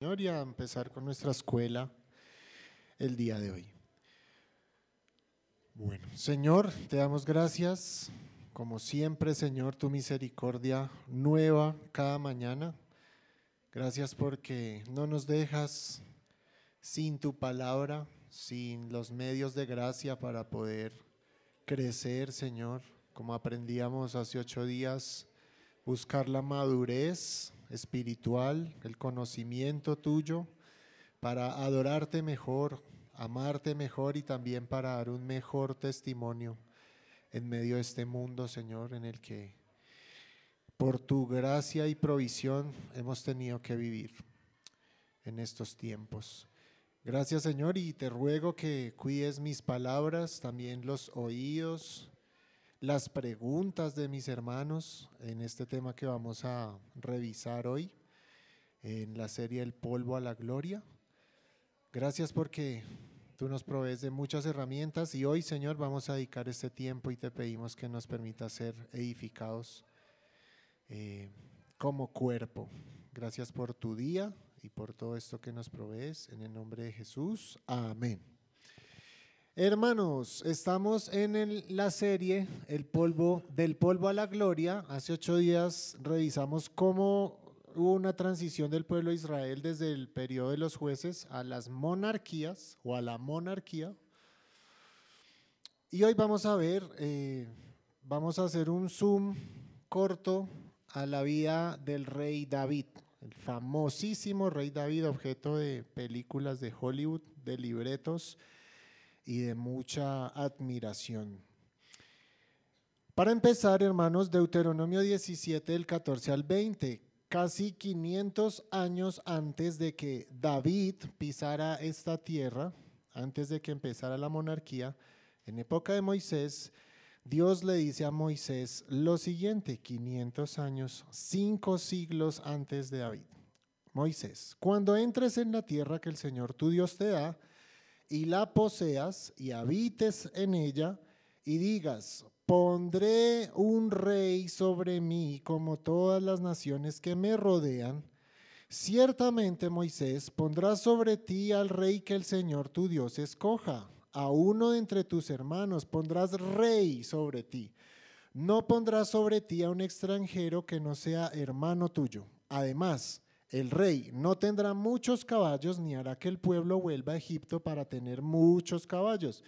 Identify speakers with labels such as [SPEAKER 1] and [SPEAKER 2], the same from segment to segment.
[SPEAKER 1] Señor y a empezar con nuestra escuela el día de hoy. Bueno, Señor, te damos gracias. Como siempre, Señor, tu misericordia nueva cada mañana. Gracias porque no nos dejas sin tu palabra, sin los medios de gracia para poder crecer, Señor. Como aprendíamos hace ocho días, buscar la madurez espiritual, el conocimiento tuyo, para adorarte mejor, amarte mejor y también para dar un mejor testimonio en medio de este mundo, Señor, en el que por tu gracia y provisión hemos tenido que vivir en estos tiempos. Gracias, Señor, y te ruego que cuides mis palabras, también los oídos, las preguntas de mis hermanos en este tema que vamos a revisar hoy en la serie El polvo a la gloria. Gracias porque tú nos provees de muchas herramientas y hoy, Señor, vamos a dedicar este tiempo y te pedimos que nos permita ser edificados eh, como cuerpo. Gracias por tu día y por todo esto que nos provees. En el nombre de Jesús. Amén. Hermanos, estamos en la serie El polvo del polvo a la gloria. Hace ocho días revisamos cómo hubo una transición del pueblo de Israel desde el periodo de los jueces a las monarquías o a la monarquía. Y hoy vamos a ver, eh, vamos a hacer un zoom corto a la vida del rey David, el famosísimo rey David, objeto de películas de Hollywood, de libretos y de mucha admiración. Para empezar, hermanos, Deuteronomio 17, del 14 al 20, casi 500 años antes de que David pisara esta tierra, antes de que empezara la monarquía, en época de Moisés, Dios le dice a Moisés lo siguiente, 500 años, cinco siglos antes de David. Moisés, cuando entres en la tierra que el Señor tu Dios te da, y la poseas y habites en ella y digas, pondré un rey sobre mí como todas las naciones que me rodean, ciertamente Moisés pondrá sobre ti al rey que el Señor tu Dios escoja, a uno de entre tus hermanos pondrás rey sobre ti. No pondrás sobre ti a un extranjero que no sea hermano tuyo. Además, el rey no tendrá muchos caballos ni hará que el pueblo vuelva a Egipto para tener muchos caballos.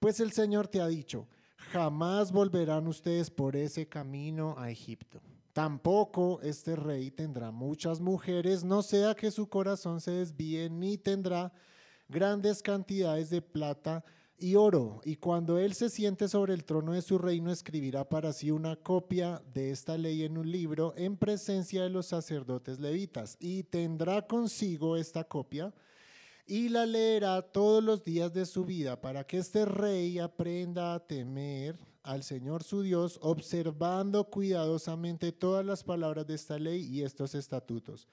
[SPEAKER 1] Pues el Señor te ha dicho, jamás volverán ustedes por ese camino a Egipto. Tampoco este rey tendrá muchas mujeres, no sea que su corazón se desvíe, ni tendrá grandes cantidades de plata y oro, y cuando él se siente sobre el trono de su reino, escribirá para sí una copia de esta ley en un libro en presencia de los sacerdotes levitas, y tendrá consigo esta copia y la leerá todos los días de su vida para que este rey aprenda a temer al Señor su Dios, observando cuidadosamente todas las palabras de esta ley y estos estatutos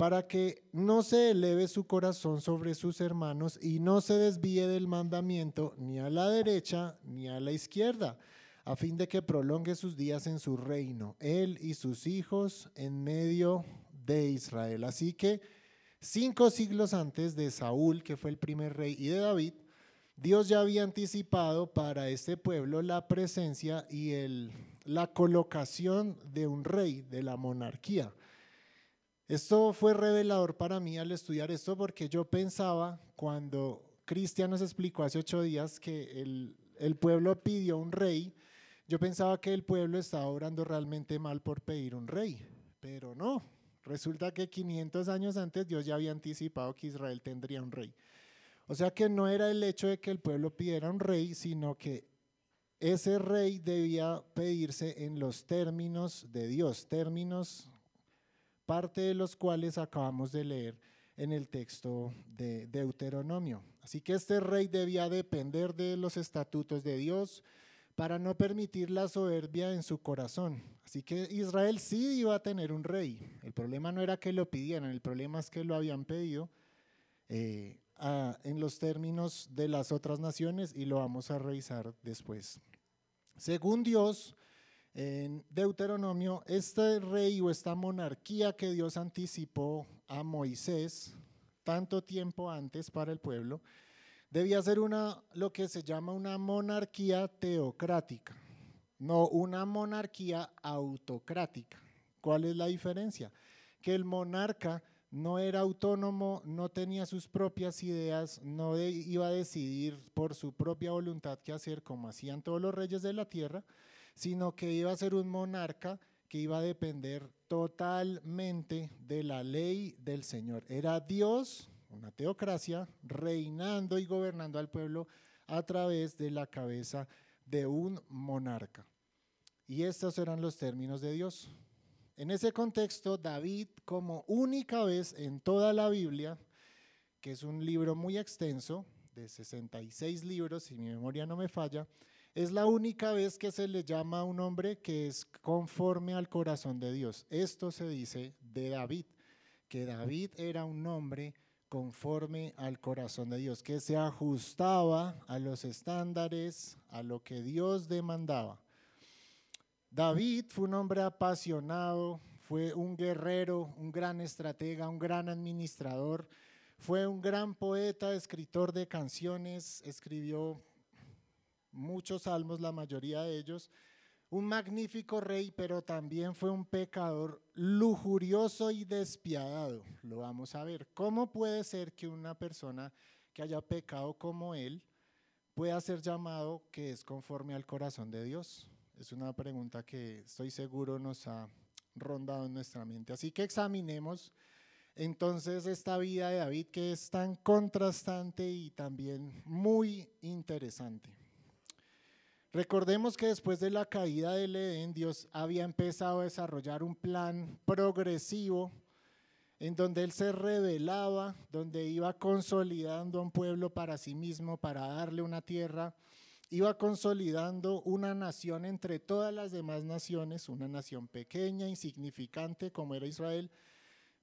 [SPEAKER 1] para que no se eleve su corazón sobre sus hermanos y no se desvíe del mandamiento ni a la derecha ni a la izquierda, a fin de que prolongue sus días en su reino, él y sus hijos en medio de Israel. Así que cinco siglos antes de Saúl, que fue el primer rey, y de David, Dios ya había anticipado para este pueblo la presencia y el, la colocación de un rey de la monarquía. Esto fue revelador para mí al estudiar esto porque yo pensaba cuando Cristian nos explicó hace ocho días que el, el pueblo pidió un rey, yo pensaba que el pueblo estaba obrando realmente mal por pedir un rey, pero no. Resulta que 500 años antes Dios ya había anticipado que Israel tendría un rey. O sea que no era el hecho de que el pueblo pidiera un rey, sino que ese rey debía pedirse en los términos de Dios, términos parte de los cuales acabamos de leer en el texto de Deuteronomio. Así que este rey debía depender de los estatutos de Dios para no permitir la soberbia en su corazón. Así que Israel sí iba a tener un rey. El problema no era que lo pidieran, el problema es que lo habían pedido eh, en los términos de las otras naciones y lo vamos a revisar después. Según Dios, en Deuteronomio, este rey o esta monarquía que Dios anticipó a Moisés tanto tiempo antes para el pueblo, debía ser una, lo que se llama una monarquía teocrática, no una monarquía autocrática. ¿Cuál es la diferencia? Que el monarca no era autónomo, no tenía sus propias ideas, no iba a decidir por su propia voluntad qué hacer como hacían todos los reyes de la tierra, sino que iba a ser un monarca que iba a depender totalmente de la ley del Señor. Era Dios, una teocracia, reinando y gobernando al pueblo a través de la cabeza de un monarca. Y estos eran los términos de Dios. En ese contexto, David, como única vez en toda la Biblia, que es un libro muy extenso, de 66 libros, si mi memoria no me falla, es la única vez que se le llama a un hombre que es conforme al corazón de Dios. Esto se dice de David, que David era un hombre conforme al corazón de Dios, que se ajustaba a los estándares, a lo que Dios demandaba. David fue un hombre apasionado, fue un guerrero, un gran estratega, un gran administrador, fue un gran poeta, escritor de canciones, escribió muchos salmos, la mayoría de ellos, un magnífico rey, pero también fue un pecador lujurioso y despiadado. Lo vamos a ver. ¿Cómo puede ser que una persona que haya pecado como él pueda ser llamado que es conforme al corazón de Dios? Es una pregunta que estoy seguro nos ha rondado en nuestra mente. Así que examinemos entonces esta vida de David que es tan contrastante y también muy interesante. Recordemos que después de la caída del Edén, Dios había empezado a desarrollar un plan progresivo en donde Él se revelaba, donde iba consolidando un pueblo para sí mismo, para darle una tierra iba consolidando una nación entre todas las demás naciones, una nación pequeña, insignificante como era Israel,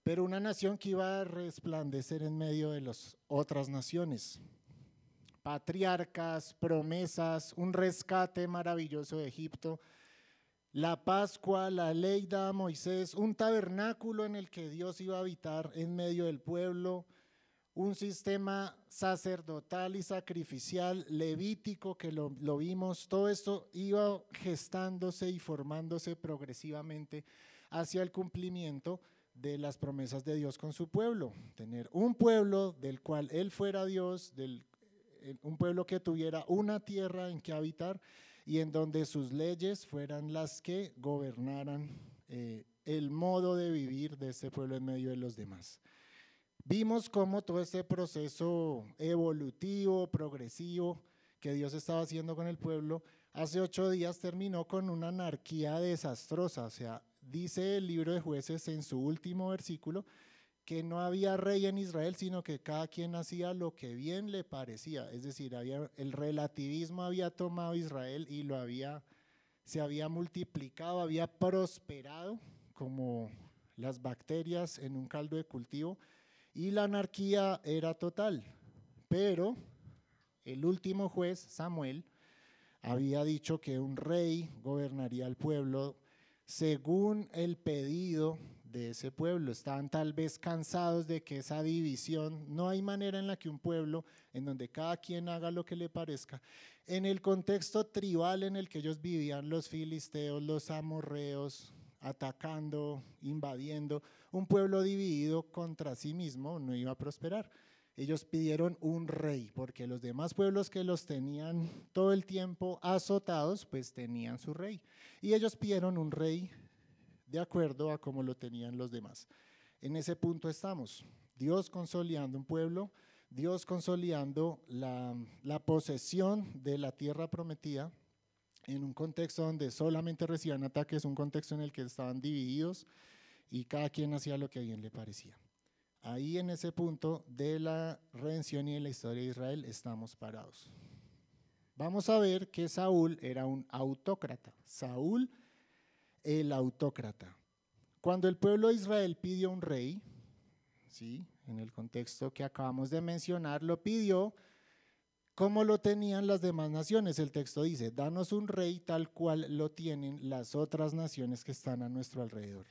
[SPEAKER 1] pero una nación que iba a resplandecer en medio de las otras naciones. Patriarcas, promesas, un rescate maravilloso de Egipto, la Pascua, la ley de Moisés, un tabernáculo en el que Dios iba a habitar en medio del pueblo, un sistema sacerdotal y sacrificial levítico que lo, vimos, todo esto iba gestándose y formándose progresivamente hacia el cumplimiento de las promesas de Dios con su pueblo, tener un pueblo del cual Él fuera Dios, del, un pueblo que tuviera una tierra en que habitar y en donde sus leyes fueran las que gobernaran eh, el modo de vivir de este pueblo en medio de los demás. Vimos cómo todo este proceso evolutivo, progresivo que Dios estaba haciendo con el pueblo, hace ocho días terminó con una anarquía desastrosa. O sea, dice el libro de jueces en su último versículo que no había rey en Israel, sino que cada quien hacía lo que bien le parecía. Es decir, había, el relativismo había tomado Israel y lo había, se había multiplicado, había prosperado como las bacterias en un caldo de cultivo y la anarquía era total. Pero el último juez, Samuel, había dicho que un rey gobernaría el pueblo según el pedido de ese pueblo. Estaban tal vez cansados de que esa división, no hay manera en la que un pueblo, en donde cada quien haga lo que le parezca, en el contexto tribal en el que ellos vivían, los filisteos, los amorreos, atacando, invadiendo, un pueblo dividido contra sí mismo no iba a prosperar. Ellos pidieron un rey, porque los demás pueblos que los tenían todo el tiempo azotados, pues tenían su rey. Y ellos pidieron un rey de acuerdo a cómo lo tenían los demás. En ese punto estamos. Dios consolidando un pueblo, Dios consolidando la, posesión de la tierra prometida en un contexto donde solamente recibían ataques, un contexto en el que estaban divididos y cada quien hacía lo que bien le parecía. Ahí en ese punto de la redención y de la historia de Israel estamos parados. Vamos a ver que Saúl era un autócrata. Saúl, el autócrata. Cuando el pueblo de Israel pidió un rey, ¿sí? en el contexto que acabamos de mencionar, lo pidió como lo tenían las demás naciones. El texto dice, danos un rey tal cual lo tienen las otras naciones que están a nuestro alrededor.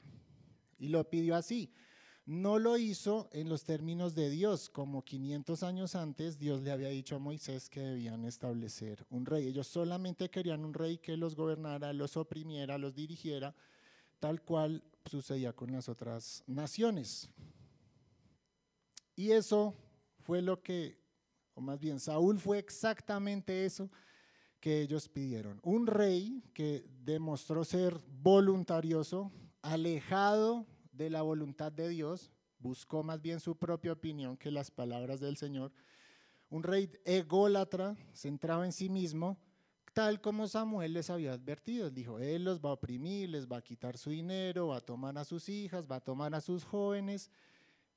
[SPEAKER 1] Y lo pidió así. No lo hizo en los términos de Dios, como 500 años antes Dios le había dicho a Moisés que debían establecer un rey. Ellos solamente querían un rey que los gobernara, los oprimiera, los dirigiera, tal cual sucedía con las otras naciones. Y eso fue lo que, o más bien, Saúl fue exactamente eso que ellos pidieron. Un rey que demostró ser voluntarioso, alejado de la voluntad de Dios, buscó más bien su propia opinión que las palabras del Señor. Un rey ególatra, centrado en sí mismo, tal como Samuel les había advertido. Dijo, Él los va a oprimir, les va a quitar su dinero, va a tomar a sus hijas, va a tomar a sus jóvenes.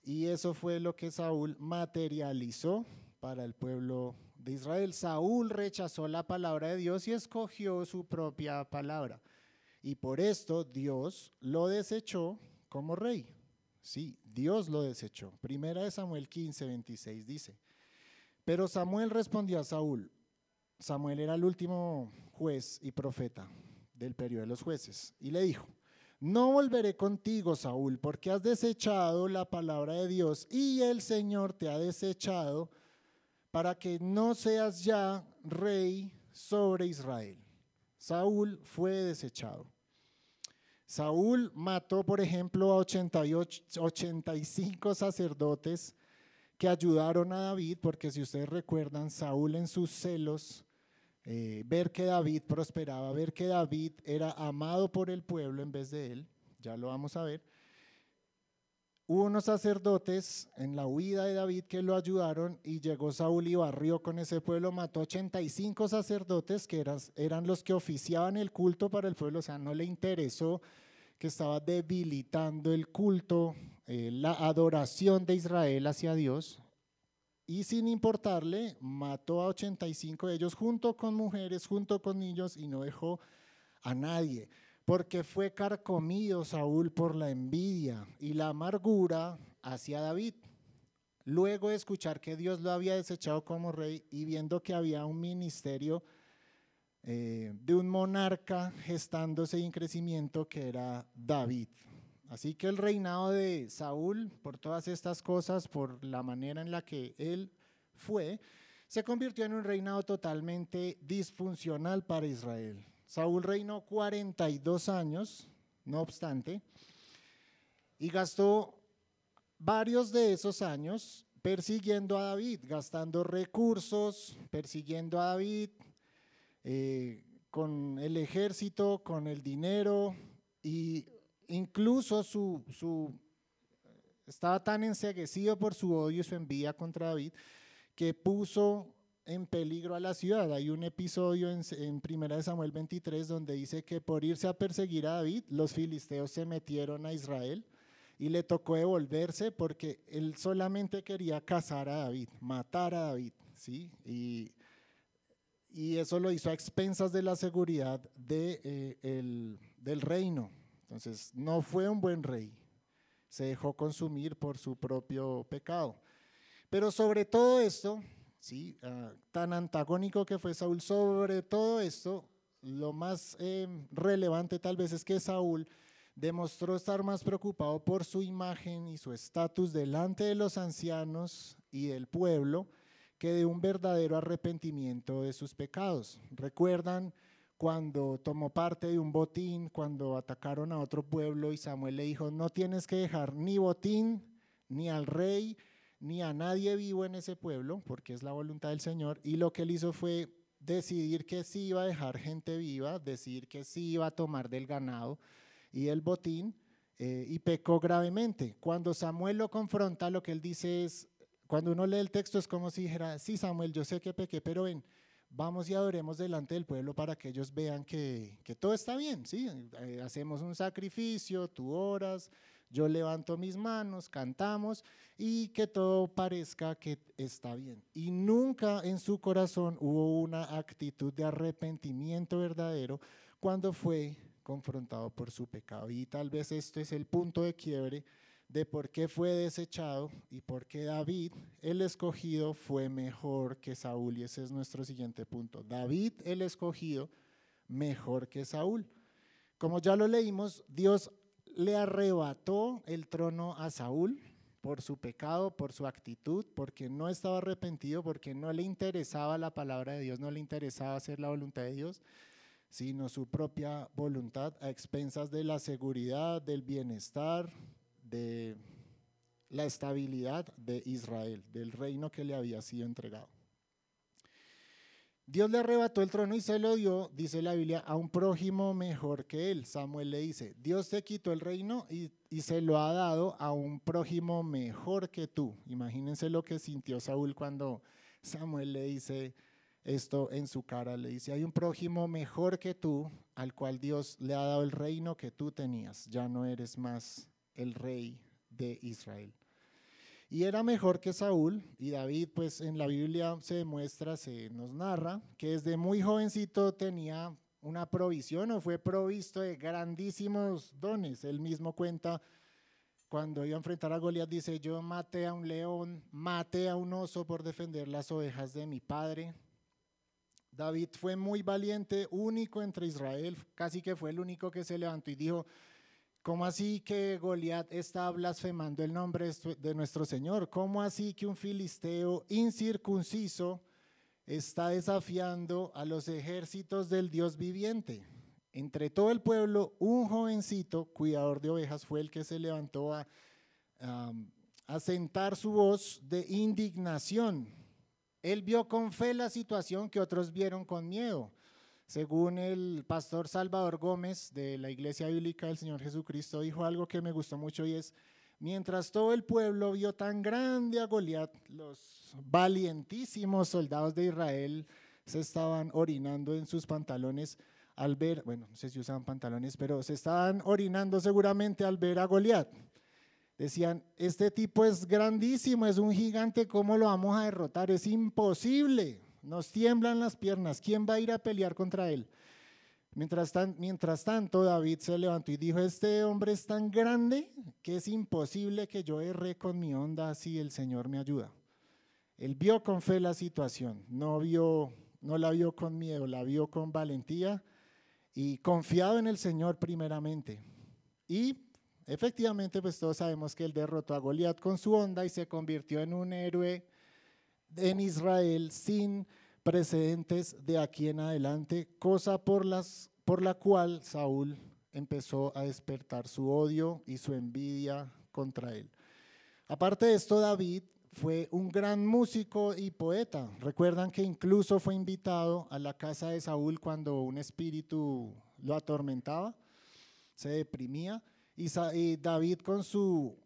[SPEAKER 1] Y eso fue lo que Saúl materializó para el pueblo de Israel. Saúl rechazó la palabra de Dios y escogió su propia palabra. Y por esto Dios lo desechó como rey. Sí, Dios lo desechó. Primera de Samuel 15, 26 dice. Pero Samuel respondió a Saúl. Samuel era el último juez y profeta del periodo de los jueces. Y le dijo, no volveré contigo, Saúl, porque has desechado la palabra de Dios y el Señor te ha desechado para que no seas ya rey sobre Israel. Saúl fue desechado. Saúl mató, por ejemplo, a 88, 85 sacerdotes que ayudaron a David, porque si ustedes recuerdan, Saúl en sus celos, eh, ver que David prosperaba, ver que David era amado por el pueblo en vez de él, ya lo vamos a ver, hubo unos sacerdotes en la huida de David que lo ayudaron y llegó Saúl y barrió con ese pueblo, mató 85 sacerdotes que eran, los que oficiaban el culto para el pueblo, o sea, no le interesó que estaba debilitando el culto, eh, la adoración de Israel hacia Dios, y sin importarle, mató a 85 de ellos junto con mujeres, junto con niños, y no dejó a nadie, porque fue carcomido Saúl por la envidia y la amargura hacia David. Luego de escuchar que Dios lo había desechado como rey y viendo que había un ministerio eh, de un monarca gestándose y en crecimiento que era David. Así que el reinado de Saúl, por todas estas cosas, por la manera en la que él fue, se convirtió en un reinado totalmente disfuncional para Israel. Saúl reinó 42 años, no obstante, y gastó varios de esos años persiguiendo a David, gastando recursos, persiguiendo a David, eh, con el ejército, con el dinero y incluso su, su, estaba tan enseguecido por su odio y su envidia contra David que puso en peligro a la ciudad. Hay un episodio en, en de Samuel 23 donde dice que por irse a perseguir a David, los filisteos se metieron a Israel y le tocó devolverse porque él solamente quería cazar a David, matar a David, ¿sí? Y eso lo hizo a expensas de la seguridad eh, del reino. Entonces, no fue un buen rey, se dejó consumir por su propio pecado. Pero sobre todo esto, ¿sí? Ah, tan antagónico que fue Saúl, sobre todo esto, lo más em, relevante tal vez es que Saúl demostró estar más preocupado por su imagen y su estatus delante de los ancianos y del pueblo que de un verdadero arrepentimiento de sus pecados. ¿Recuerdan cuando tomó parte de un botín, cuando atacaron a otro pueblo y Samuel le dijo, no tienes que dejar ni botín, ni al rey, ni a nadie vivo en ese pueblo, porque es la voluntad del Señor? Y lo que él hizo fue decidir que sí iba a dejar gente viva, decidir que sí iba a tomar del ganado y el botín, eh, y pecó gravemente. Cuando Samuel lo confronta, lo que él dice es, cuando uno lee el texto es como si dijera, sí Samuel, yo sé que pequé, pero ven, vamos y adoremos delante del pueblo para que ellos vean que, que todo está bien, ¿sí? Eh, hacemos un sacrificio, tú oras, yo levanto mis manos, cantamos y que todo parezca que está bien. Y nunca en su corazón hubo una actitud de arrepentimiento verdadero cuando fue confrontado por su pecado. Y tal vez este es el punto de quiebre de por qué fue desechado y por qué David, el escogido, fue mejor que Saúl. Y ese es nuestro siguiente punto. David, el escogido, mejor que Saúl. Como ya lo leímos, Dios le arrebató el trono a Saúl por su pecado, por su actitud, porque no estaba arrepentido, porque no le interesaba la palabra de Dios, no le interesaba hacer la voluntad de Dios, sino su propia voluntad a expensas de la seguridad, del bienestar, de la estabilidad de Israel, del reino que le había sido entregado. Dios le arrebató el trono y se lo dio, dice la Biblia, a un prójimo mejor que él. Samuel le dice, Dios te quitó el reino y, se lo ha dado a un prójimo mejor que tú. Imagínense lo que sintió Saúl cuando Samuel le dice esto en su cara. Le dice, hay un prójimo mejor que tú al cual Dios le ha dado el reino que tú tenías. Ya no eres más el rey de Israel. Y era mejor que Saúl, y David, pues en la Biblia se demuestra, se nos narra, que desde muy jovencito tenía una provisión o fue provisto de grandísimos dones. Él mismo cuenta cuando iba a enfrentar a Goliat, dice, yo maté a un león, maté a un oso por defender las ovejas de mi padre. David fue muy valiente, único entre Israel, casi que fue el único que se levantó y dijo, ¿Cómo así que Goliat está blasfemando el nombre de nuestro Señor? ¿Cómo así que un filisteo incircunciso está desafiando a los ejércitos del Dios viviente? Entre todo el pueblo, un jovencito, cuidador de ovejas, fue el que se levantó a, a sentar su voz de indignación. Él vio con fe la situación que otros vieron con miedo. Según el pastor Salvador Gómez de la Iglesia Bíblica del Señor Jesucristo, dijo algo que me gustó mucho y es, mientras todo el pueblo vio tan grande a Goliat, los valientísimos soldados de Israel se estaban orinando en sus pantalones al ver, bueno, no sé si usaban pantalones, pero se estaban orinando seguramente al ver a Goliat. Decían, este tipo es grandísimo, es un gigante, ¿cómo lo vamos a derrotar? Es imposible nos tiemblan las piernas, ¿quién va a ir a pelear contra él? Mientras, tanto, David se levantó y dijo, este hombre es tan grande que es imposible que yo erre con mi onda si el Señor me ayuda. Él vio con fe la situación, no, no la vio con miedo, la vio con valentía y confiado en el Señor primeramente. Y efectivamente, pues todos sabemos que él derrotó a Goliat con su onda y se convirtió en un héroe en Israel sin precedentes de aquí en adelante, cosa por, las, por la cual Saúl empezó a despertar su odio y su envidia contra él. Aparte de esto, David fue un gran músico y poeta. Recuerdan que incluso fue invitado a la casa de Saúl cuando un espíritu lo atormentaba, se deprimía, y David con su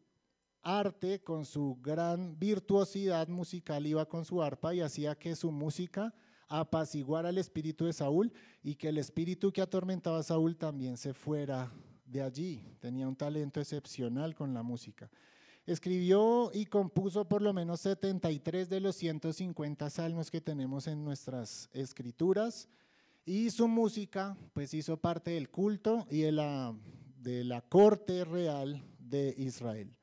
[SPEAKER 1] arte, con su gran virtuosidad musical, iba con su arpa y hacía que su música apaciguara el espíritu de Saúl y que el espíritu que atormentaba a Saúl también se fuera de allí. Tenía un talento excepcional con la música. Escribió y compuso por lo menos 73 de los 150 salmos que tenemos en nuestras escrituras y su música pues hizo parte del culto y de la, de la corte real de Israel.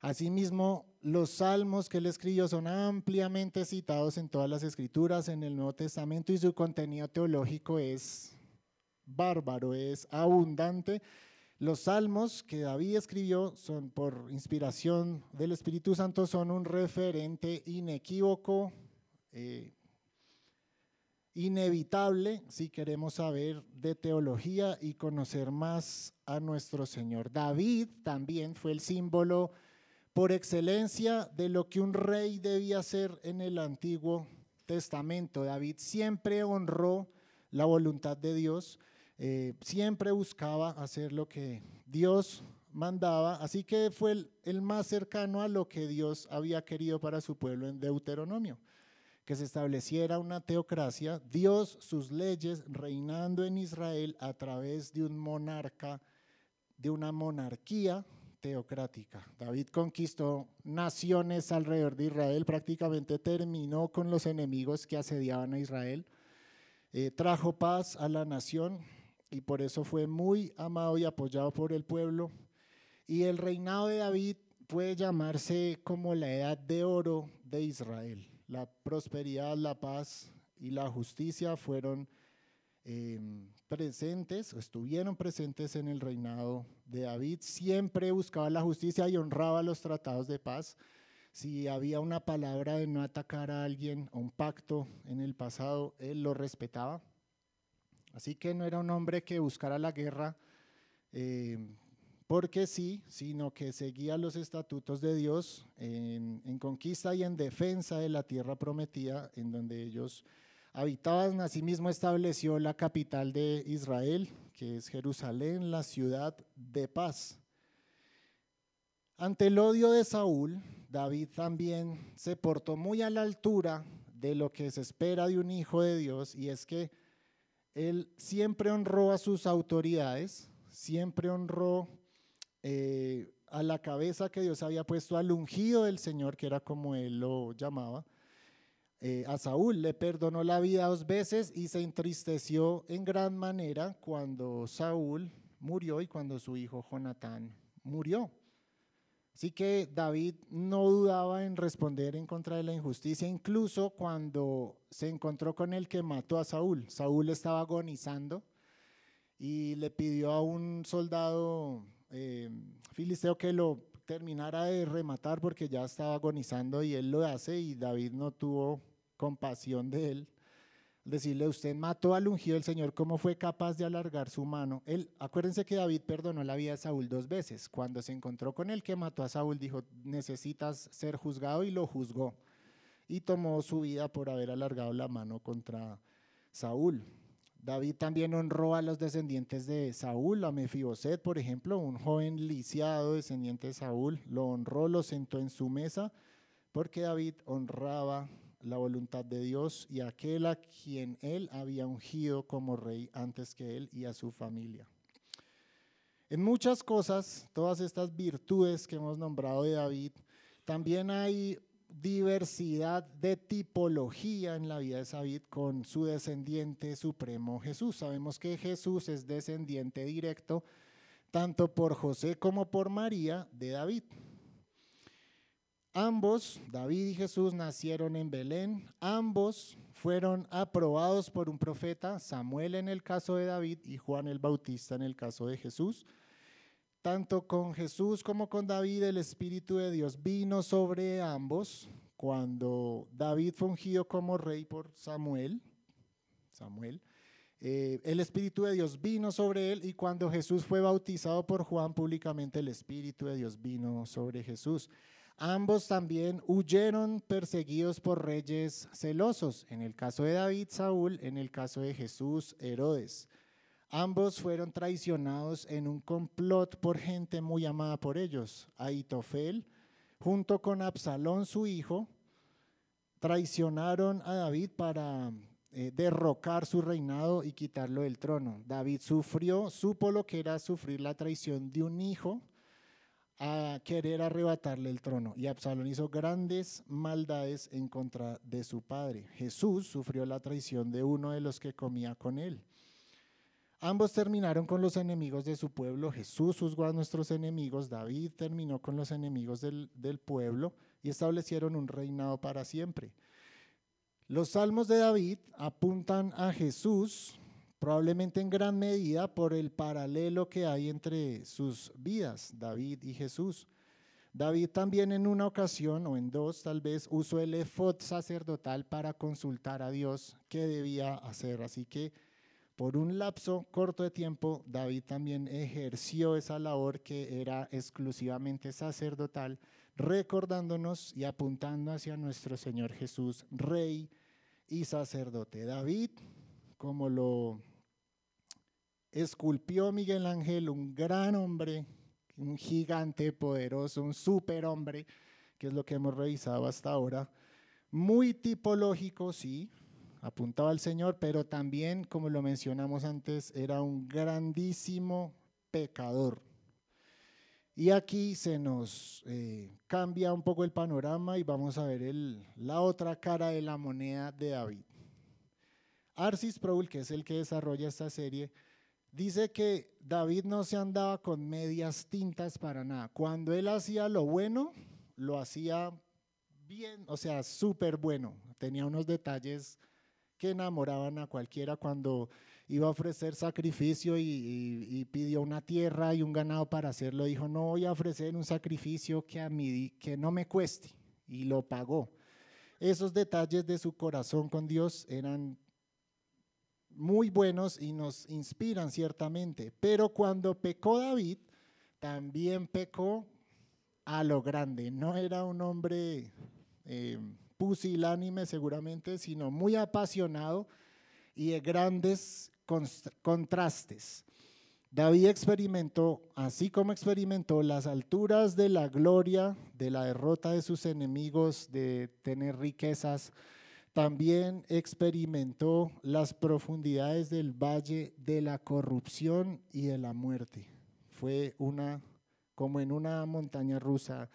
[SPEAKER 1] Asimismo, los salmos que él escribió son ampliamente citados en todas las escrituras, en el Nuevo Testamento, y su contenido teológico es bárbaro, es abundante. Los salmos que David escribió son por inspiración del Espíritu Santo, son un referente inequívoco, eh, inevitable si queremos saber de teología y conocer más a nuestro Señor. David también fue el símbolo por excelencia de lo que un rey debía hacer en el Antiguo Testamento. David siempre honró la voluntad de Dios, eh, siempre buscaba hacer lo que Dios mandaba, así que fue el, el, más cercano a lo que Dios había querido para su pueblo en Deuteronomio, que se estableciera una teocracia, Dios, sus leyes, reinando en Israel a través de un monarca, de una monarquía teocrática. David conquistó naciones alrededor de Israel, prácticamente terminó con los enemigos que asediaban a Israel, eh, trajo paz a la nación y por eso fue muy amado y apoyado por el pueblo. Y el reinado de David puede llamarse como la edad de oro de Israel. La prosperidad, la paz y la justicia fueron em, presentes o estuvieron presentes en el reinado de David. Siempre buscaba la justicia y honraba los tratados de paz. Si había una palabra de no atacar a alguien o un pacto en el pasado, él lo respetaba. Así que no era un hombre que buscara la guerra em, porque sí, sino que seguía los estatutos de Dios en, conquista y en defensa de la tierra prometida en donde ellos habitaban. Asimismo estableció la capital de Israel, que es Jerusalén, la ciudad de paz. Ante el odio de Saúl, David también se portó muy a la altura de lo que se espera de un hijo de Dios, y es que él siempre honró a sus autoridades, siempre honró eh, a la cabeza que Dios había puesto al ungido del Señor, que era como él lo llamaba. Eh, a Saúl le perdonó la vida dos veces y se entristeció en gran manera cuando Saúl murió y cuando su hijo Jonatán murió. Así que David no dudaba en responder en contra de la injusticia, incluso cuando se encontró con el que mató a Saúl. Saúl estaba agonizando y le pidió a un soldado eh, filisteo que lo terminara de rematar porque ya estaba agonizando y él lo hace y David no tuvo compasión de él. Decirle, usted mató al ungido del Señor, ¿cómo fue capaz de alargar su mano? Él, acuérdense que David perdonó la vida de Saúl dos veces. Cuando se encontró con el que mató a Saúl, dijo, necesitas ser juzgado y lo juzgó. Y tomó su vida por haber alargado la mano contra Saúl. David también honró a los descendientes de Saúl, a Mefiboset, por ejemplo, un joven lisiado descendiente de Saúl, lo honró, lo sentó en su mesa, porque David honraba la voluntad de Dios y a aquel a quien él había ungido como rey antes que él y a su familia. En muchas cosas, todas estas virtudes que hemos nombrado de David, también hay diversidad de tipología en la vida de David con su descendiente supremo Jesús. Sabemos que Jesús es descendiente directo tanto por José como por María de David. Ambos, David y Jesús, nacieron en Belén. Ambos fueron aprobados por un profeta, Samuel en el caso de David y Juan el Bautista en el caso de Jesús. Tanto con Jesús como con David el Espíritu de Dios vino sobre ambos cuando David fue ungido como rey por Samuel. Samuel. Eh, el Espíritu de Dios vino sobre él y cuando Jesús fue bautizado por Juan públicamente, el Espíritu de Dios vino sobre Jesús. Ambos también huyeron perseguidos por reyes celosos. En el caso de David, Saúl, en el caso de Jesús, Herodes. Ambos fueron traicionados en un complot por gente muy amada por ellos. Aitofel, junto con Absalón, su hijo, traicionaron a David para eh, derrocar su reinado y quitarlo del trono. David sufrió, supo lo que era sufrir la traición de un hijo a querer arrebatarle el trono. Y Absalón hizo grandes maldades en contra de su padre. Jesús sufrió la traición de uno de los que comía con él. Ambos terminaron con los enemigos de su pueblo. Jesús juzgó a nuestros enemigos. David terminó con los enemigos del, del, pueblo y establecieron un reinado para siempre. Los salmos de David apuntan a Jesús, probablemente en gran medida por el paralelo que hay entre sus vidas, David y Jesús. David también en una ocasión o en dos tal vez usó el efod sacerdotal para consultar a Dios qué debía hacer. Así que por un lapso corto de tiempo, David también ejerció esa labor que era exclusivamente sacerdotal, recordándonos y apuntando hacia nuestro Señor Jesús, Rey y sacerdote. David, como lo esculpió Miguel Ángel, un gran hombre, un gigante poderoso, un superhombre, que es lo que hemos revisado hasta ahora, muy tipológico, sí, apuntaba al Señor, pero también, como lo mencionamos antes, era un grandísimo pecador. Y aquí se nos eh, cambia un poco el panorama y vamos a ver el, la otra cara de la moneda de David. Arcis Sproul, que es el que desarrolla esta serie, dice que David no se andaba con medias tintas para nada. Cuando él hacía lo bueno, lo hacía bien, o sea, súper bueno. Tenía unos detalles que enamoraban a cualquiera cuando iba a ofrecer sacrificio y, pidió una tierra y un ganado para hacerlo. Dijo, no voy a ofrecer un sacrificio que, a mí, que no me cueste. Y lo pagó. Esos detalles de su corazón con Dios eran muy buenos y nos inspiran ciertamente. Pero cuando pecó David, también pecó a lo grande. No era un hombre eh, pusilánime seguramente, sino muy apasionado y de grandes contrastes. David experimentó, así como experimentó las alturas de la gloria, de la derrota de sus enemigos, de tener riquezas, también experimentó las profundidades del valle de la corrupción y de la muerte. Fue una, como en una montaña rusa,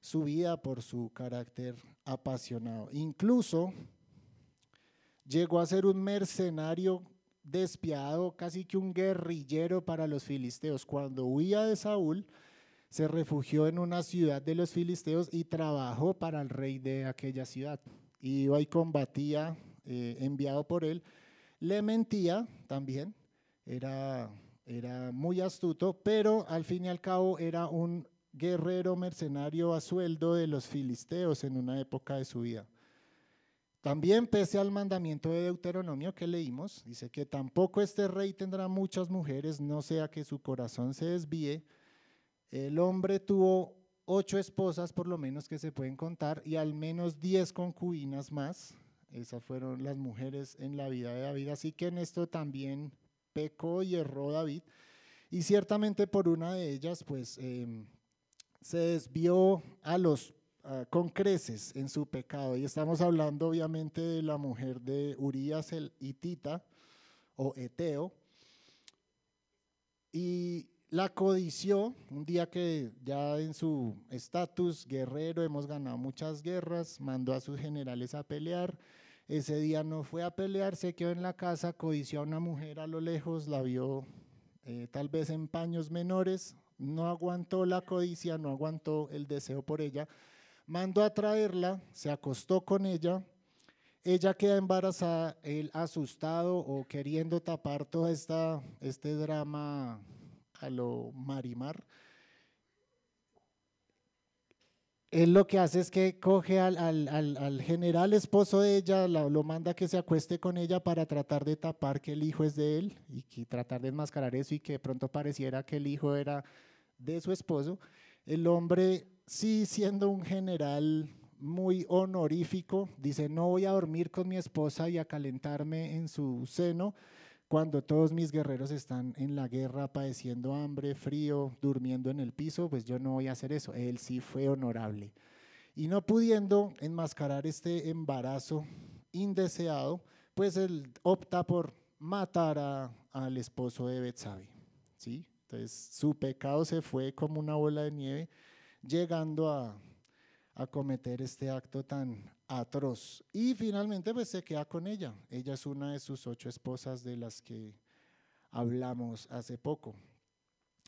[SPEAKER 1] su vida por su carácter apasionado. Incluso llegó a ser un mercenario despiadado, casi que un guerrillero para los filisteos. Cuando huía de Saúl, se refugió en una ciudad de los filisteos y trabajó para el rey de aquella ciudad. Iba y combatía, eh, enviado por él. Le mentía también, era, era muy astuto, pero al fin y al cabo era un guerrero mercenario a sueldo de los filisteos en una época de su vida. También pese al mandamiento de Deuteronomio que leímos, dice que tampoco este rey tendrá muchas mujeres, no sea que su corazón se desvíe. El hombre tuvo ocho esposas por lo menos que se pueden contar y al menos diez concubinas más. Esas fueron las mujeres en la vida de David. Así que en esto también pecó y erró David. Y ciertamente por una de ellas, pues em, se desvió a los Ah, con en su pecado. Y estamos hablando obviamente de la mujer de Urias el Hitita o Eteo. Y la codició un día que ya en su estatus guerrero hemos ganado muchas guerras, mandó a sus generales a pelear. Ese día no fue a pelear, se quedó en la casa, codició a una mujer a lo lejos, la vio eh, tal vez en paños menores, no aguantó la codicia, no aguantó el deseo por ella Mandó a traerla, se acostó con ella, ella queda embarazada, él asustado o queriendo tapar todo esta, este drama a lo marimar. Él lo que hace es que coge al, al, general esposo de ella, lo manda que se acueste con ella para tratar de tapar que el hijo es de él y tratar de enmascarar eso y que de pronto pareciera que el hijo era de su esposo. El hombre sí siendo un general muy honorífico, dice, no voy a dormir con mi esposa y a calentarme en su seno cuando todos mis guerreros están en la guerra padeciendo hambre, frío, durmiendo en el piso, pues yo no voy a hacer eso. Él sí fue honorable. Y no pudiendo enmascarar este embarazo indeseado, pues él opta por matar al esposo de Betsabe. ¿sí? Entonces su pecado se fue como una bola de nieve llegando a, cometer este acto tan atroz. Y finalmente pues se queda con ella. Ella es una de sus ocho esposas de las que hablamos hace poco.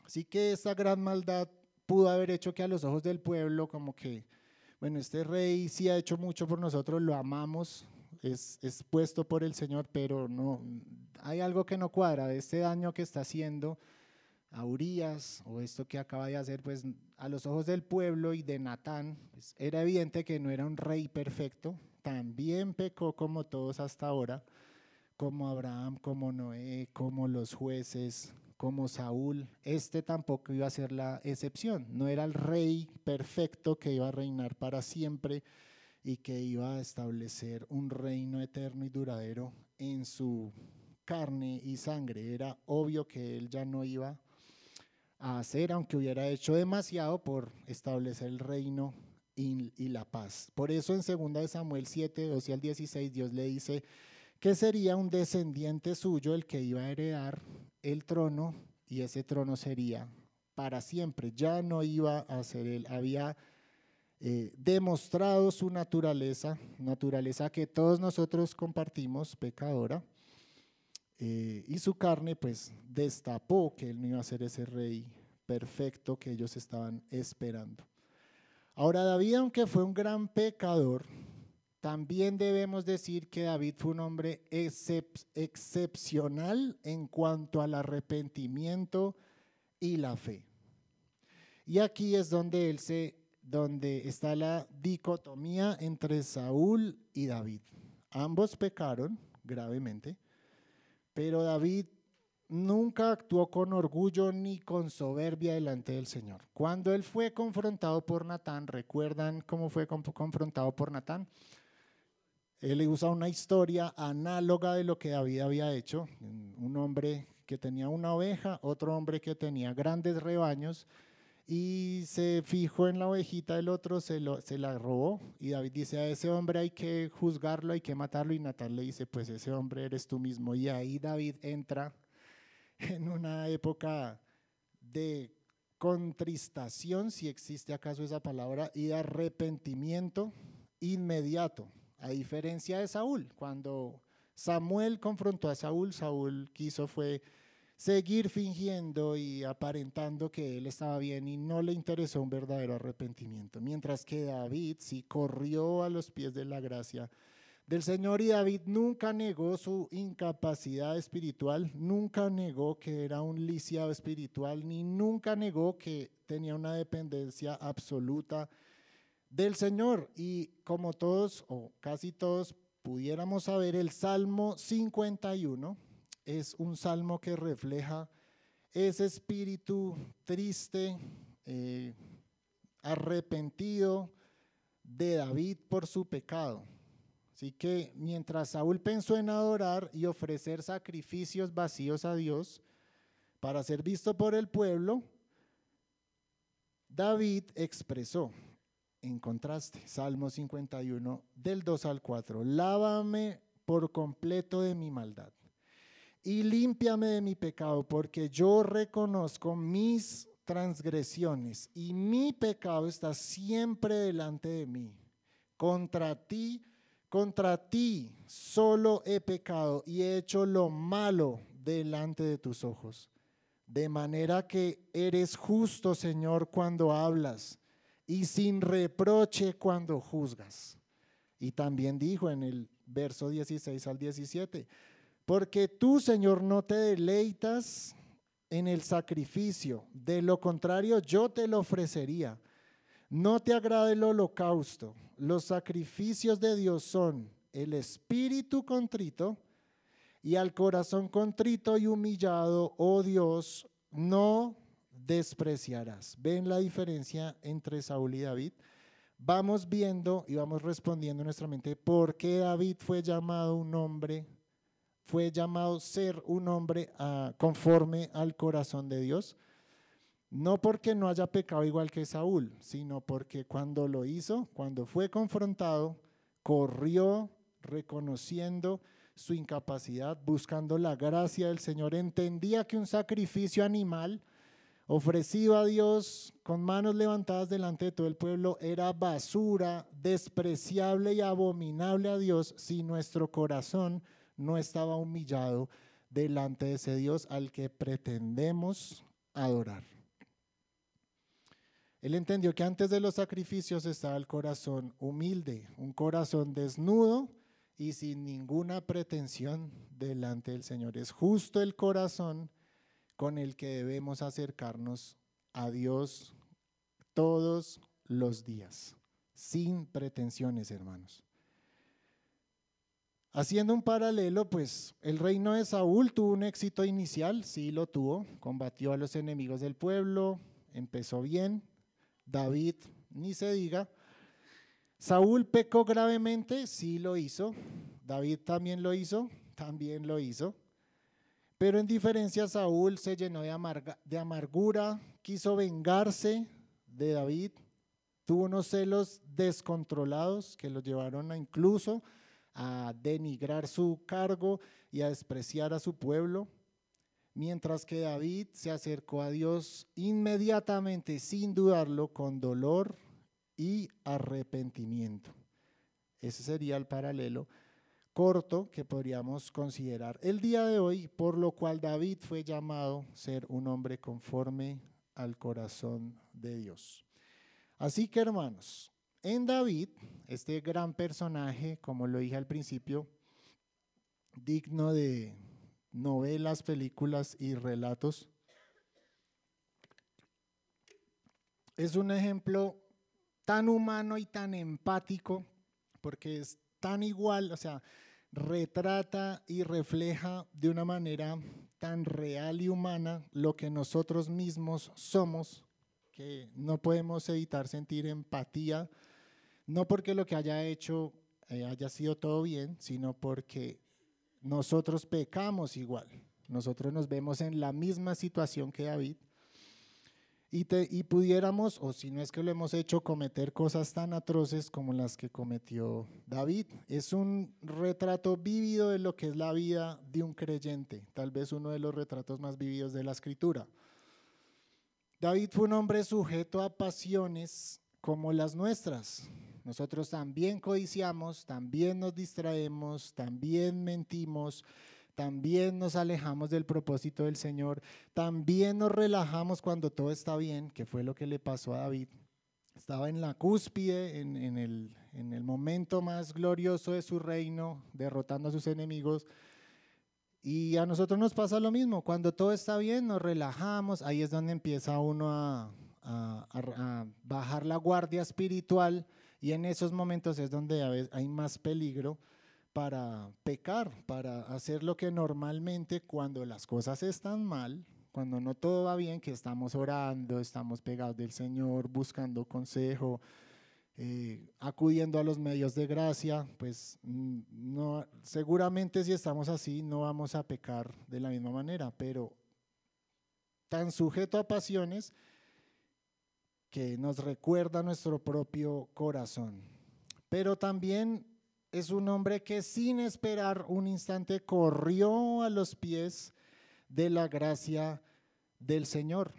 [SPEAKER 1] Así que esta gran maldad pudo haber hecho que a los ojos del pueblo como que, bueno, este rey sí ha hecho mucho por nosotros, lo amamos, es, es puesto por el Señor, pero no, hay algo que no cuadra este daño que está haciendo a Urias o esto que acaba de hacer, pues a los ojos del pueblo y de Natán, pues, era evidente que no era un rey perfecto, también pecó como todos hasta ahora, como Abraham, como Noé, como los jueces, como Saúl. Este tampoco iba a ser la excepción, no era el rey perfecto que iba a reinar para siempre y que iba a establecer un reino eterno y duradero en su carne y sangre. Era obvio que él ya no iba a hacer, aunque hubiera hecho demasiado por establecer el reino y, la paz. Por eso en 2 Samuel 7, 12 al 16, Dios le dice que sería un descendiente suyo el que iba a heredar el trono y ese trono sería para siempre. Ya no iba a ser él, había eh, demostrado su naturaleza, naturaleza que todos nosotros compartimos, pecadora eh, y su carne pues destapó que él no iba a ser ese rey perfecto que ellos estaban esperando. Ahora David, aunque fue un gran pecador, también debemos decir que David fue un hombre excepcional en cuanto al arrepentimiento y la fe. Y aquí es donde se donde está la dicotomía entre Saúl y David. Ambos pecaron gravemente, pero David nunca actuó con orgullo ni con soberbia delante del Señor. Cuando él fue confrontado por Natán, ¿recuerdan cómo fue confrontado por Natán? Él usa una historia análoga de lo que David había hecho. Un hombre que tenía una oveja, otro hombre que tenía grandes rebaños y se fijó en la ovejita del otro, se, la robó. Y David dice, a ese hombre hay que juzgarlo, hay que matarlo. Y Natal le dice, pues ese hombre eres tú mismo. Y ahí David entra en una época de contristación, si existe acaso esa palabra, y de arrepentimiento inmediato. A diferencia de Saúl, cuando Samuel confrontó a Saúl, Saúl quiso fue seguir fingiendo y aparentando que él estaba bien y no le interesó un verdadero arrepentimiento. Mientras que David sí corrió a los pies de la gracia del Señor y David nunca negó su incapacidad espiritual, nunca negó que era un lisiado espiritual, ni nunca negó que tenía una dependencia absoluta del Señor. Y como todos o casi todos pudiéramos saber, el Salmo 51 es un salmo que refleja ese espíritu triste, eh, arrepentido de David por su pecado. Así que mientras Saúl pensó en adorar y ofrecer sacrificios vacíos a Dios para ser visto por el pueblo, David expresó, en contraste, Salmo 51, del 2 al 4, lávame por completo de mi maldad y límpiame de mi pecado, porque yo reconozco mis transgresiones y mi pecado está siempre delante de mí. Contra ti, contra ti solo he pecado y he hecho lo malo delante de tus ojos. De manera que eres justo, Señor, cuando hablas y sin reproche cuando juzgas. Y también dijo en el verso 16 al 17, porque tú, Señor, no te deleitas en el sacrificio, de lo contrario yo te lo ofrecería. No te agrada el holocausto. Los sacrificios de Dios son el espíritu contrito y al corazón contrito y humillado, oh Dios, no despreciarás. ¿Ven la diferencia entre Saúl y David? Vamos viendo y vamos respondiendo en nuestra mente por qué David fue llamado un hombre fue llamado ser un hombre ah, conforme al corazón de Dios, no porque no haya pecado igual que Saúl, sino porque cuando lo hizo, cuando fue confrontado, corrió reconociendo su incapacidad, buscando la gracia del Señor, entendía que un sacrificio animal ofrecido a Dios con manos levantadas delante de todo el pueblo era basura, despreciable y abominable a Dios si nuestro corazón no estaba humillado delante de ese Dios al que pretendemos adorar. Él entendió que antes de los sacrificios estaba el corazón humilde, un corazón desnudo y sin ninguna pretensión delante del Señor. Es justo el corazón con el que debemos acercarnos a Dios todos los días, sin pretensiones, hermanos. Haciendo un paralelo, pues el reino de Saúl tuvo un éxito inicial, sí lo tuvo, combatió a los enemigos del pueblo, empezó bien, David, ni se diga. Saúl pecó gravemente, sí lo hizo, David también lo hizo, también lo hizo. Pero en diferencia Saúl se llenó de, de amargura, quiso vengarse de David, tuvo unos celos descontrolados que lo llevaron a incluso a denigrar su cargo y a despreciar a su pueblo, mientras que David se acercó a Dios inmediatamente, sin dudarlo, con dolor y arrepentimiento. Ese sería el paralelo corto que podríamos considerar el día de hoy, por lo cual David fue llamado ser un hombre conforme al corazón de Dios. Así que hermanos, en David, este gran personaje, como lo dije al principio, digno de novelas, películas y relatos, es un ejemplo tan humano y tan empático, porque es tan igual, o sea, retrata y refleja de una manera tan real y humana lo que nosotros mismos somos, que no podemos evitar sentir empatía, no porque lo que haya hecho eh, haya sido todo bien, sino porque nosotros pecamos igual. Nosotros nos vemos en la misma situación que David y, y, pudiéramos, o si no es que lo hemos hecho, cometer cosas tan atroces como las que cometió David. Es un retrato vívido de lo que es la vida de un creyente, tal vez uno de los retratos más vividos de la escritura. David fue un hombre sujeto a pasiones como las nuestras. Nosotros también codiciamos, también nos distraemos, también mentimos, también nos alejamos del propósito del Señor, también nos relajamos cuando todo está bien, que fue lo que le pasó a David. Estaba en la cúspide, en, el, en el momento más glorioso de su reino, derrotando a sus enemigos. Y a nosotros nos pasa lo mismo, cuando todo está bien, nos relajamos, ahí es donde empieza uno a, bajar la guardia espiritual y en esos momentos es donde hay más peligro para pecar, para hacer lo que normalmente cuando las cosas están mal, cuando no todo va bien, que estamos orando, estamos pegados del Señor, buscando consejo, eh, acudiendo a los medios de gracia, pues mm, no, seguramente si estamos así no vamos a pecar de la misma manera, pero tan sujeto a pasiones que nos recuerda nuestro propio corazón. Pero también es un hombre que sin esperar un instante corrió a los pies de la gracia del Señor.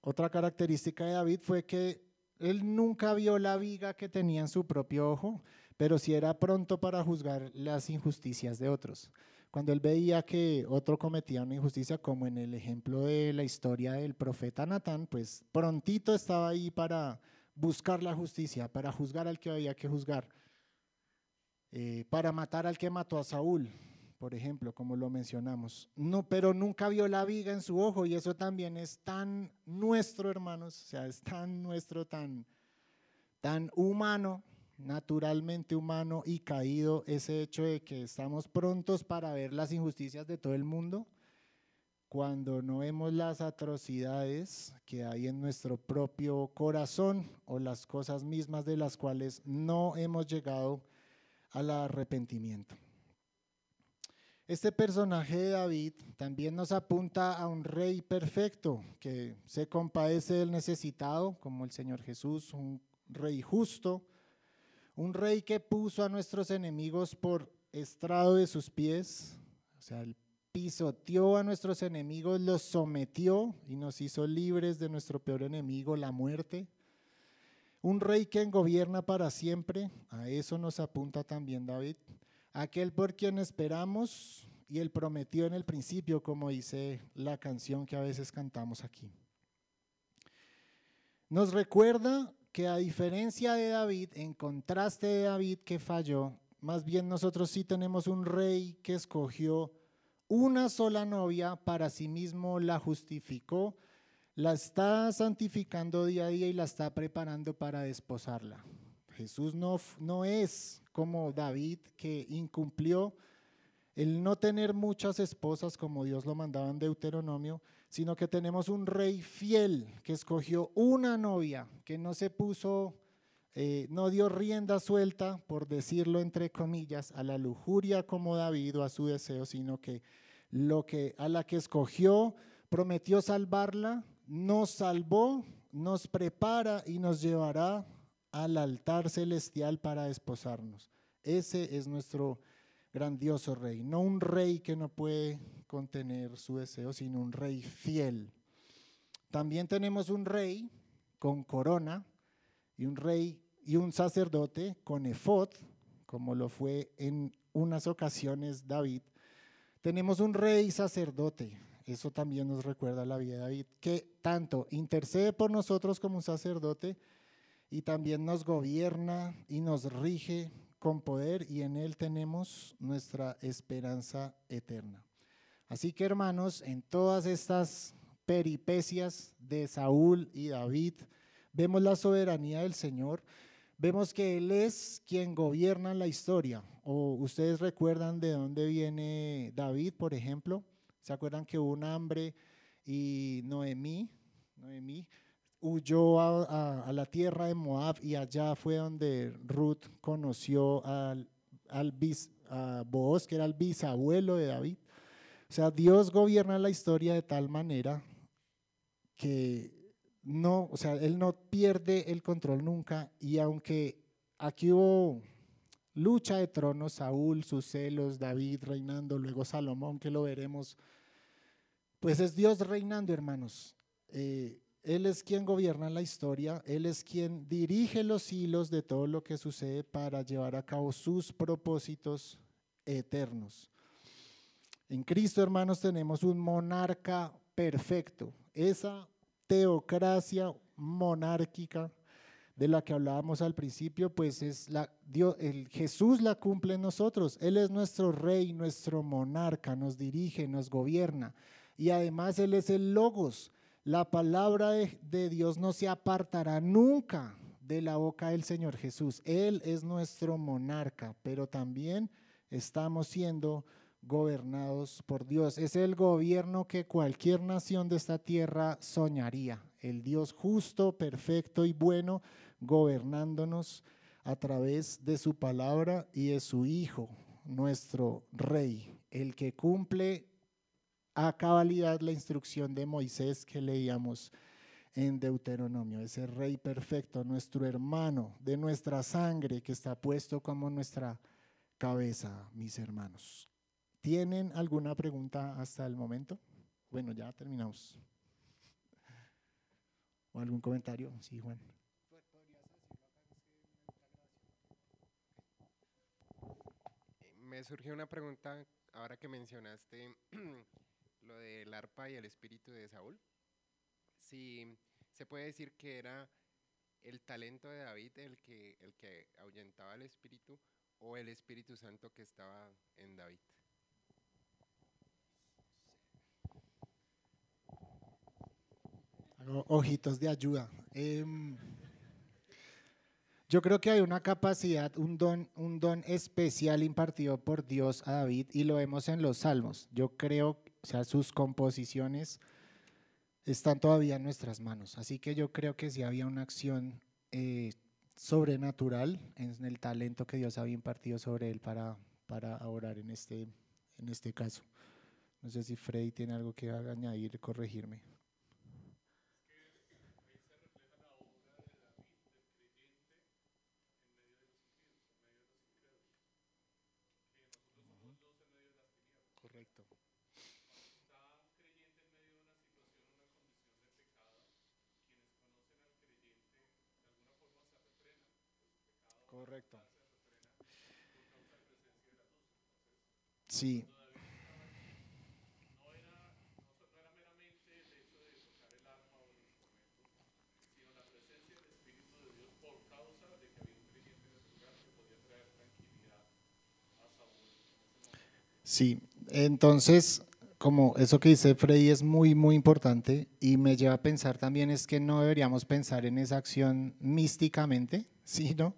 [SPEAKER 1] Otra característica de David fue que él nunca vio la viga que tenía en su propio ojo, pero sí era pronto para juzgar las injusticias de otros. Cuando él veía que otro cometía una injusticia, como en el ejemplo de la historia del profeta Natán, pues prontito estaba ahí para buscar la justicia, para juzgar al que había que juzgar. Eh, para matar al que mató a Saúl, por ejemplo, como lo mencionamos. No, pero nunca vio la viga en su ojo y eso también es tan nuestro, hermanos, o sea, es tan nuestro, tan, tan humano, naturalmente humano y caído ese hecho de que estamos prontos para ver las injusticias de todo el mundo cuando no vemos las atrocidades que hay en nuestro propio corazón o las cosas mismas de las cuales no hemos llegado al arrepentimiento. Este personaje de David también nos apunta a un rey perfecto que se compadece del necesitado, como el Señor Jesús, un rey justo, un rey que puso a nuestros enemigos por estrado de sus pies, o sea, pisoteó a nuestros enemigos, los sometió y nos hizo libres de nuestro peor enemigo, la muerte. Un rey que gobierna para siempre, a eso nos apunta también David. Aquel por quien esperamos y él prometió en el principio, como dice la canción que a veces cantamos aquí. Nos recuerda que a diferencia de David, en contraste de David que falló, más bien nosotros sí tenemos un rey que escogió una sola novia, para sí mismo la justificó la está santificando día a día y la está preparando para desposarla. Jesús no, no es como David que incumplió el no tener muchas esposas como Dios lo mandaba en Deuteronomio, sino que tenemos un rey fiel que escogió una novia, que no se puso, eh, no dio rienda suelta, por decirlo entre comillas, a la lujuria como David o a su deseo, sino que lo que a la que escogió prometió salvarla nos salvó, nos prepara y nos llevará al altar celestial para desposarnos. Ese es nuestro grandioso rey, no un rey que no puede contener su deseo, sino un rey fiel. También tenemos un rey con corona y un rey y un sacerdote con efod, como lo fue en unas ocasiones David. Tenemos un rey sacerdote, eso también nos recuerda la vida de David, que tanto intercede por nosotros como un sacerdote y también nos gobierna y nos rige con poder y en Él tenemos nuestra esperanza eterna. Así que hermanos, en todas estas peripecias de Saúl y David, vemos la soberanía del Señor, vemos que Él es quien gobierna la historia. O ustedes recuerdan de dónde viene David, por ejemplo. ¿Se acuerdan que hubo un hambre y Noemí, Noemí huyó a, la tierra de Moab y allá fue donde Ruth conoció al, al a Boaz, que era el bisabuelo de David. O sea, Dios gobierna la historia de tal manera que no, o sea, Él no pierde el control nunca y aunque aquí hubo lucha de tronos, Saúl, sus celos, David reinando, luego Salomón, que lo veremos, pues es Dios reinando, hermanos. Eh, él es quien gobierna la historia, Él es quien dirige los hilos de todo lo que sucede para llevar a cabo sus propósitos eternos. En Cristo, hermanos, tenemos un monarca perfecto. Esa teocracia monárquica de la que hablábamos al principio, pues es la Dios, el Jesús la cumple en nosotros. Él es nuestro rey, nuestro monarca, nos dirige, nos gobierna. Y además Él es el logos, la palabra de, Dios no se apartará nunca de la boca del Señor Jesús. Él es nuestro monarca, pero también estamos siendo gobernados por Dios. Es el gobierno que cualquier nación de esta tierra soñaría. El Dios justo, perfecto y bueno, gobernándonos a través de su palabra y de su Hijo, nuestro Rey, el que cumple a cabalidad la instrucción de Moisés que leíamos en Deuteronomio, ese rey perfecto, nuestro hermano de nuestra sangre que está puesto como nuestra cabeza, mis hermanos. ¿Tienen alguna pregunta hasta el momento? Bueno, ya terminamos. ¿O algún comentario? Sí, Juan.
[SPEAKER 2] Me surgió una pregunta ahora que mencionaste lo del arpa y el espíritu de Saúl, si se puede decir que era el talento de David el que, el que ahuyentaba el espíritu o el Espíritu Santo que estaba en David.
[SPEAKER 1] Ojitos de ayuda. Em, yo creo que hay una capacidad, un don, un don especial impartido por Dios a David y lo vemos en los salmos. Yo creo o sea, sus composiciones están todavía en nuestras manos. Así que yo creo que sí había una acción eh, sobrenatural en el talento que Dios había impartido sobre él para, para orar en este, en este caso. No sé si Freddy tiene algo que añadir, corregirme. Correcto. Sí. Sí, entonces, como eso que dice Freddy es muy, muy importante y me lleva a pensar también es que no deberíamos pensar en esa acción místicamente, sino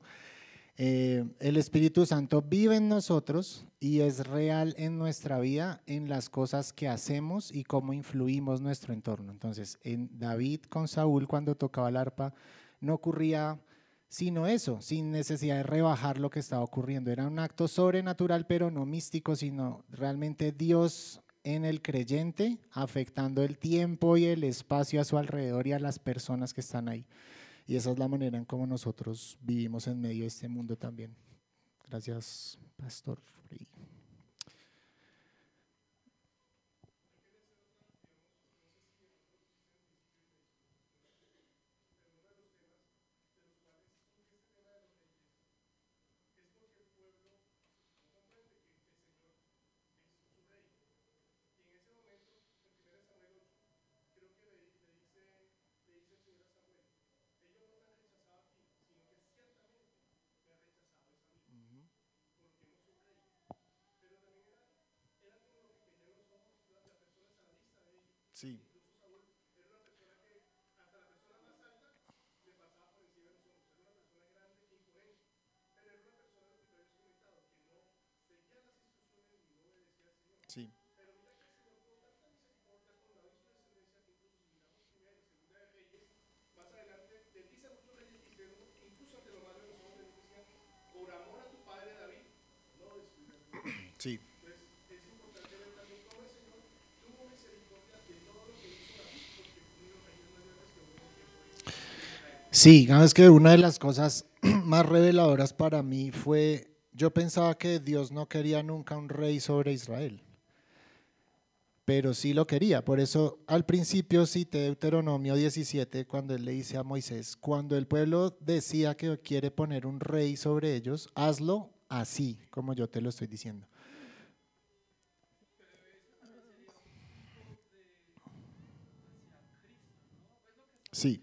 [SPEAKER 1] eh, el Espíritu Santo vive en nosotros y es real en nuestra vida, en las cosas que hacemos y cómo influimos nuestro entorno. Entonces, en David con Saúl cuando tocaba el arpa, no ocurría sino eso, sin necesidad de rebajar lo que estaba ocurriendo. Era un acto sobrenatural, pero no místico, sino realmente Dios en el creyente, afectando el tiempo y el espacio a su alrededor y a las personas que están ahí. Y esa es la manera en cómo nosotros vivimos en medio de este mundo también. Gracias, Pastor. Sí, digamos que una de las cosas más reveladoras para mí fue, yo pensaba que Dios no quería nunca un rey sobre Israel, pero sí lo quería. Por eso al principio cité Deuteronomio 17 cuando él le dice a Moisés, cuando el pueblo decía que quiere poner un rey sobre ellos, hazlo así, como yo te lo estoy diciendo. Sí.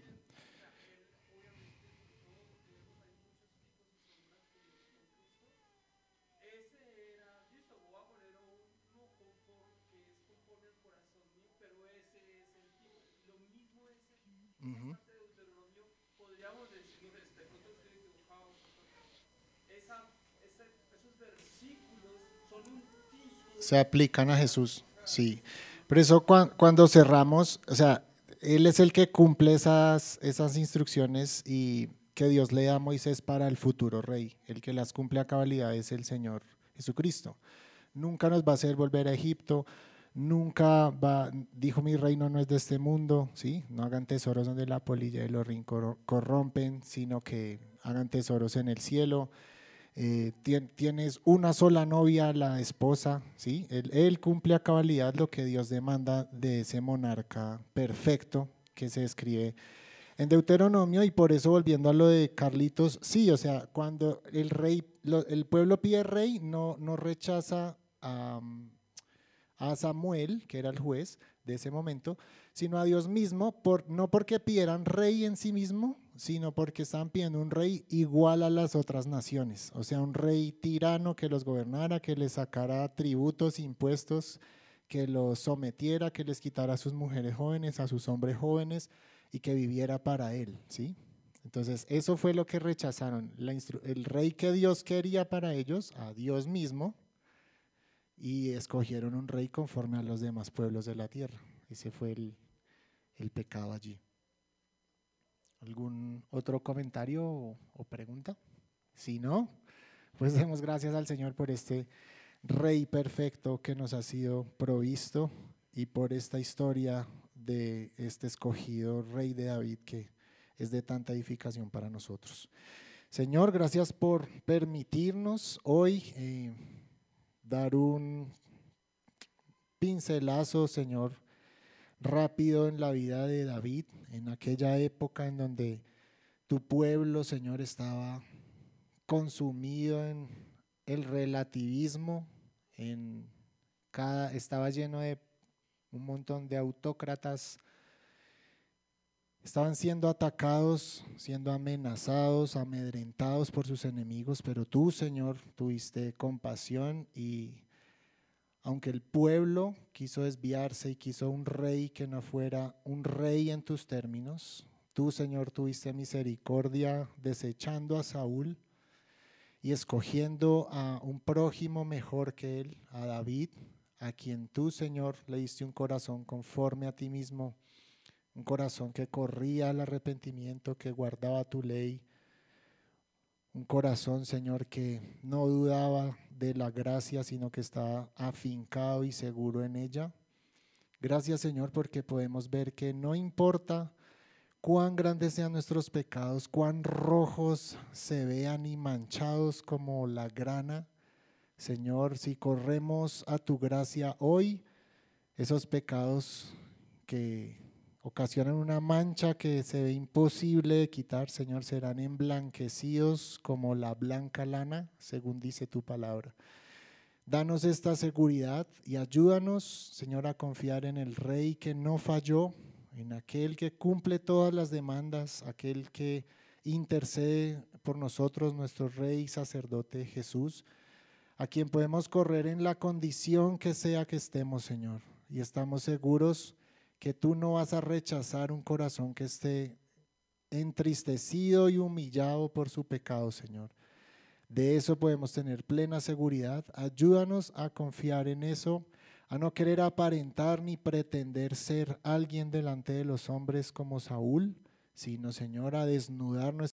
[SPEAKER 1] Se aplican a Jesús, sí. Por eso cuando cerramos, o sea, Él es el que cumple esas, esas instrucciones y que Dios le da a Moisés para el futuro rey. El que las cumple a cabalidad es el Señor Jesucristo. Nunca nos va a hacer volver a Egipto, nunca dijo mi reino no es de este mundo, ¿sí? No hagan tesoros donde la polilla y los rin corrompen, sino que hagan tesoros en el cielo. Eh, tienes una sola novia, la esposa, ¿sí? Él, cumple a cabalidad lo que Dios demanda de ese monarca perfecto que se describe en Deuteronomio y por eso volviendo a lo de Carlitos, sí, o sea, cuando el rey, el pueblo pide rey, no, no rechaza a, a Samuel, que era el juez de ese momento, sino a Dios mismo, por, no porque pidieran rey en sí mismo, sino porque estaban pidiendo un rey igual a las otras naciones, o sea, un rey tirano que los gobernara, que les sacara tributos, impuestos, que los sometiera, que les quitara a sus mujeres jóvenes, a sus hombres jóvenes y que viviera para él, ¿sí? Entonces, eso fue lo que rechazaron, el rey que Dios quería para ellos, a Dios mismo, y escogieron un rey conforme a los demás pueblos de la tierra. Ese fue el, el pecado allí. ¿Algún otro comentario o, pregunta? Si no, pues demos gracias al Señor por este Rey perfecto que nos ha sido provisto y por esta historia de este escogido Rey de David que es de tanta edificación para nosotros. Señor, gracias por permitirnos hoy eh, dar un pincelazo, Señor, rápido en la vida de David, en aquella época en donde tu pueblo, Señor, estaba consumido en el relativismo, en cada, estaba lleno de un montón de autócratas, estaban siendo atacados, siendo amenazados, amedrentados por sus enemigos, pero tú, Señor, tuviste compasión y aunque el pueblo quiso desviarse y quiso un rey que no fuera un rey en tus términos, tú, Señor, tuviste misericordia desechando a Saúl y escogiendo a un prójimo mejor que él, a David, a quien tú, Señor, le diste un corazón conforme a ti mismo, un corazón que corría al arrepentimiento, que guardaba tu ley, un corazón, Señor, que no dudaba de la gracia, sino que está afincado y seguro en ella. Gracias Señor porque podemos ver que no importa cuán grandes sean nuestros pecados, cuán rojos se vean y manchados como la grana, Señor, si corremos a tu gracia hoy, esos pecados que ocasionan una mancha que se ve imposible de quitar, Señor, serán emblanquecidos como la blanca lana, según dice tu palabra. Danos esta seguridad y ayúdanos, Señor, a confiar en el Rey que no falló, en aquel que cumple todas las demandas, aquel que intercede por nosotros, nuestro Rey y sacerdote Jesús, a quien podemos correr en la condición que sea que estemos, Señor. Y estamos seguros que tú no vas a rechazar un corazón que esté entristecido y humillado por su pecado, Señor. De eso podemos tener plena seguridad. Ayúdanos a confiar en eso, a no querer aparentar ni pretender ser alguien delante de los hombres como Saúl, sino, Señor, a desnudar